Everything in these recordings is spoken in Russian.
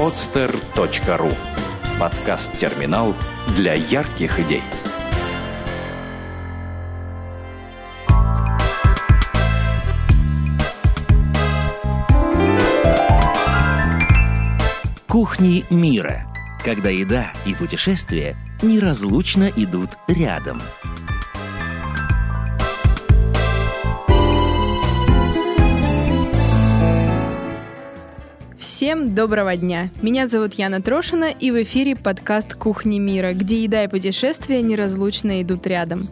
podster.ru Подкаст-терминал для ярких идей. Кухни мира. Когда еда и путешествия неразлучно идут рядом – Всем доброго дня! Меня зовут Яна Трошина, и в эфире подкаст «Кухни мира», где еда и путешествия неразлучно идут рядом.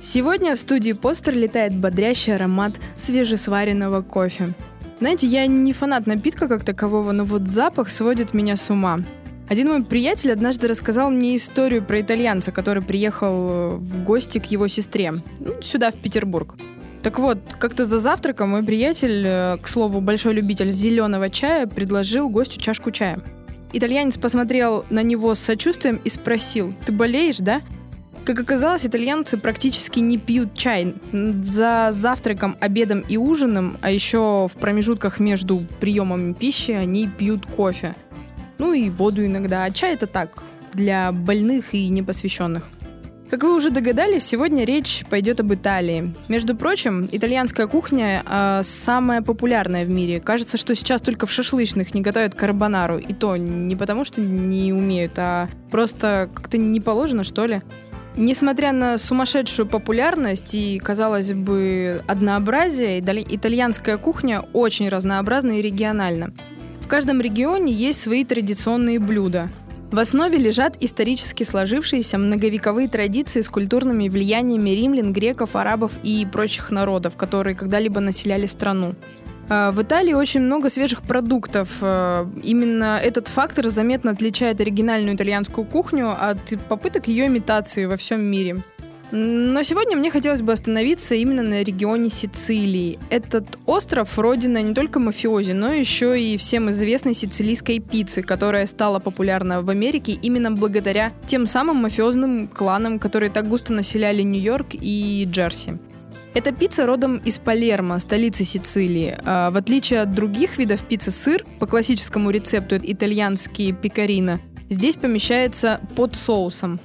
Сегодня в студии постер летает бодрящий аромат свежесваренного кофе. Знаете, я не фанат напитка как такового, но вот запах сводит меня с ума. Один мой приятель однажды рассказал мне историю про итальянца, который приехал в гости к его сестре, ну, сюда, в Петербург. Так вот, как-то за завтраком мой приятель, э, к слову, большой любитель зеленого чая, предложил гостю чашку чая. Итальянец посмотрел на него с сочувствием и спросил, «Ты болеешь, да?» Как оказалось, итальянцы практически не пьют чай. За завтраком, обедом и ужином, а еще в промежутках между приемами пищи, они пьют кофе. Ну и воду иногда. А чай это так, для больных и непосвященных. Как вы уже догадались, сегодня речь пойдет об Италии. Между прочим, итальянская кухня э, самая популярная в мире. Кажется, что сейчас только в шашлычных не готовят карбонару. И то не потому, что не умеют, а просто как-то не положено, что ли. Несмотря на сумасшедшую популярность и, казалось бы, однообразие, итальянская кухня очень разнообразна и региональна. В каждом регионе есть свои традиционные блюда – в основе лежат исторически сложившиеся многовековые традиции с культурными влияниями римлян, греков, арабов и прочих народов, которые когда-либо населяли страну. А, в Италии очень много свежих продуктов. А, именно этот фактор заметно отличает оригинальную итальянскую кухню от попыток ее имитации во всем мире. Но сегодня мне хотелось бы остановиться именно на регионе Сицилии. Этот остров – родина не только мафиози, но еще и всем известной сицилийской пиццы, которая стала популярна в Америке именно благодаря тем самым мафиозным кланам, которые так густо населяли Нью-Йорк и Джерси. Эта пицца родом из Палермо, столицы Сицилии. А в отличие от других видов пиццы, сыр по классическому рецепту итальянский пекарина здесь помещается под соусом.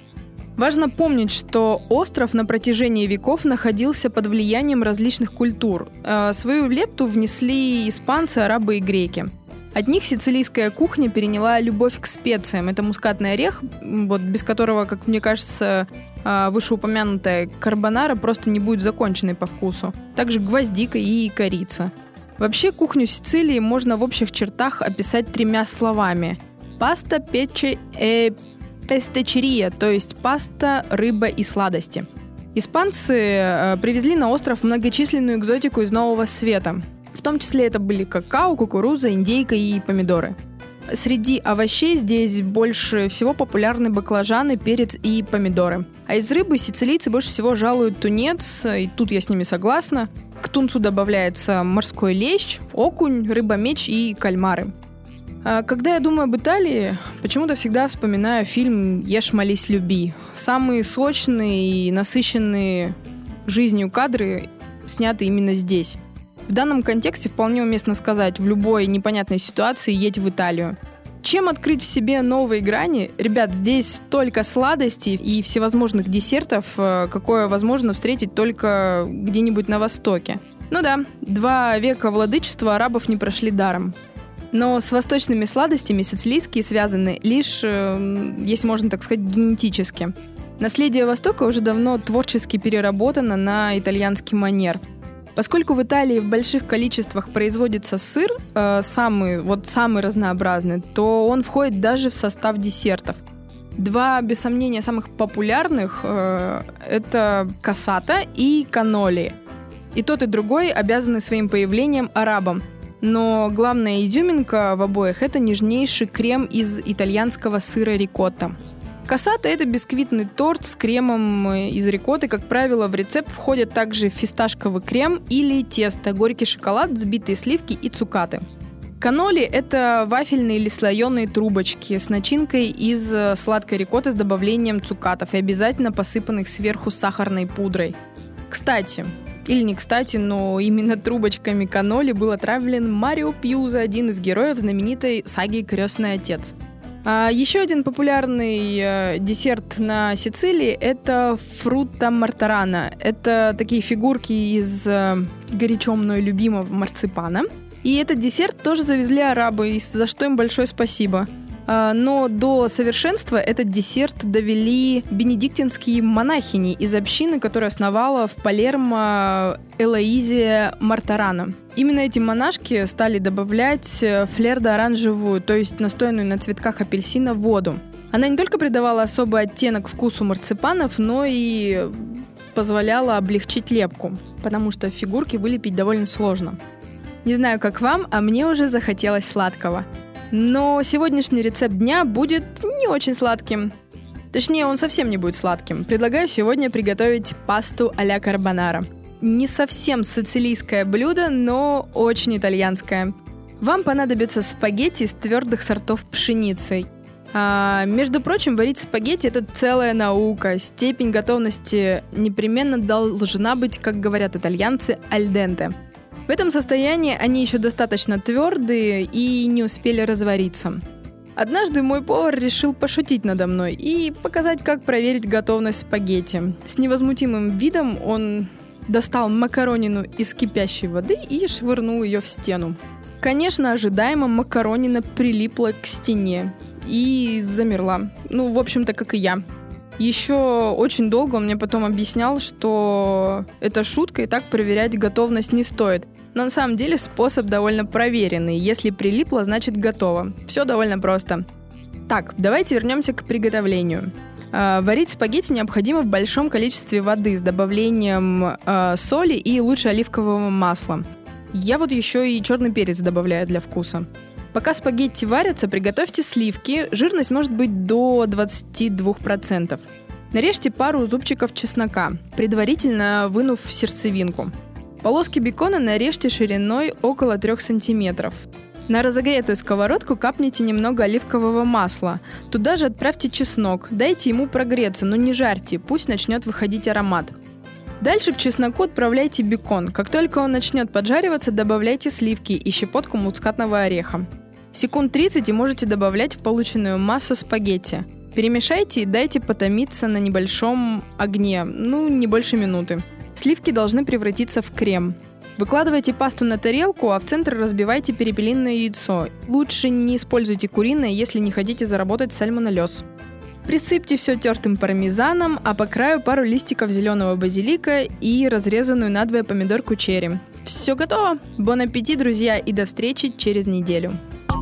Важно помнить, что остров на протяжении веков находился под влиянием различных культур. Э, свою лепту внесли испанцы, арабы и греки. От них сицилийская кухня переняла любовь к специям. Это мускатный орех, вот, без которого, как мне кажется, э, вышеупомянутая карбонара просто не будет законченной по вкусу. Также гвоздика и корица. Вообще кухню Сицилии можно в общих чертах описать тремя словами. Паста, печи, э, пестечерия, то есть паста, рыба и сладости. Испанцы э, привезли на остров многочисленную экзотику из Нового Света. В том числе это были какао, кукуруза, индейка и помидоры. Среди овощей здесь больше всего популярны баклажаны, перец и помидоры. А из рыбы сицилийцы больше всего жалуют тунец, и тут я с ними согласна. К тунцу добавляется морской лещ, окунь, рыба-меч и кальмары. А, когда я думаю об Италии, почему-то всегда вспоминаю фильм «Ешь, молись, люби». Самые сочные и насыщенные жизнью кадры сняты именно здесь. В данном контексте вполне уместно сказать, в любой непонятной ситуации едь в Италию. Чем открыть в себе новые грани? Ребят, здесь столько сладостей и всевозможных десертов, э, какое возможно встретить только где-нибудь на Востоке. Ну да, два века владычества арабов не прошли даром. Но с восточными сладостями сицилийские связаны лишь, э, если можно так сказать, генетически. Наследие Востока уже давно творчески переработано на итальянский манер. Поскольку в Италии в больших количествах производится сыр, э, самый, вот самый разнообразный, то он входит даже в состав десертов. Два, без сомнения, самых популярных э, это касата и каноли. И тот, и другой обязаны своим появлением арабам – но главная изюминка в обоих – это нежнейший крем из итальянского сыра рикотта. Кассата – это бисквитный торт с кремом из рикотты. Как правило, в рецепт входят также фисташковый крем или тесто, горький шоколад, взбитые сливки и цукаты. Каноли – это вафельные или слоеные трубочки с начинкой из сладкой рикотты с добавлением цукатов и обязательно посыпанных сверху сахарной пудрой. Кстати, Или не кстати, но именно трубочками каноли был отравлен Марио Пьюза, один из героев знаменитой саги «Крестный отец». А еще один популярный э, десерт на Сицилии – это фрута мартарана. Это такие фигурки из э, горячо мной любимого марципана. И этот десерт тоже завезли арабы, за что им большое спасибо. А, но до совершенства этот десерт довели бенедиктинские монахини из общины, которую основала в Палермо Элоизия Мартарана. Именно эти монашки стали добавлять э, флердо-оранжевую, то есть настоянную на цветках апельсина, воду. Она не только придавала особый оттенок вкусу марципанов, но и позволяла облегчить лепку, потому что фигурки вылепить довольно сложно. Не знаю, как вам, а мне уже захотелось сладкого – но сегодняшний рецепт дня будет не очень сладким. Точнее, он совсем не будет сладким. Предлагаю сегодня приготовить пасту а-ля карбонара. Не совсем сицилийское блюдо, но очень итальянское. Вам понадобятся спагетти из твердых сортов пшеницы. А, между прочим, варить спагетти это целая наука. Степень готовности непременно должна быть, как говорят итальянцы, альденте. В этом состоянии они еще достаточно твердые и не успели развариться. Однажды мой повар решил пошутить надо мной и показать, как проверить готовность спагетти. С невозмутимым видом он достал макаронину из кипящей воды и швырнул ее в стену. Конечно, ожидаемо макаронина прилипла к стене и замерла. Ну, в общем-то, как и я. Еще очень долго он мне потом объяснял, что это шутка и так проверять готовность не стоит. Но на самом деле способ довольно проверенный. Если прилипло, значит готово. Все довольно просто. Так, давайте вернемся к приготовлению. Э, варить спагетти необходимо в большом количестве воды с добавлением э, соли и лучше оливкового масла. Я вот еще и черный перец добавляю для вкуса. Пока спагетти варятся, приготовьте сливки. Жирность может быть до 22%. Нарежьте пару зубчиков чеснока, предварительно вынув сердцевинку. Полоски бекона нарежьте шириной около 3 см. На разогретую сковородку капните немного оливкового масла. Туда же отправьте чеснок. Дайте ему прогреться, но не жарьте, пусть начнет выходить аромат. Дальше к чесноку отправляйте бекон. Как только он начнет поджариваться, добавляйте сливки и щепотку мускатного ореха. Секунд 30 и можете добавлять в полученную массу спагетти. Перемешайте и дайте потомиться на небольшом огне, ну, не больше минуты. Сливки должны превратиться в крем. Выкладывайте пасту на тарелку, а в центр разбивайте перепелиное яйцо. Лучше не используйте куриное, если не хотите заработать сальмонеллез. Присыпьте все тертым пармезаном, а по краю пару листиков зеленого базилика и разрезанную надвое помидорку черри. Все готово! Бон аппетит, друзья, и до встречи через неделю!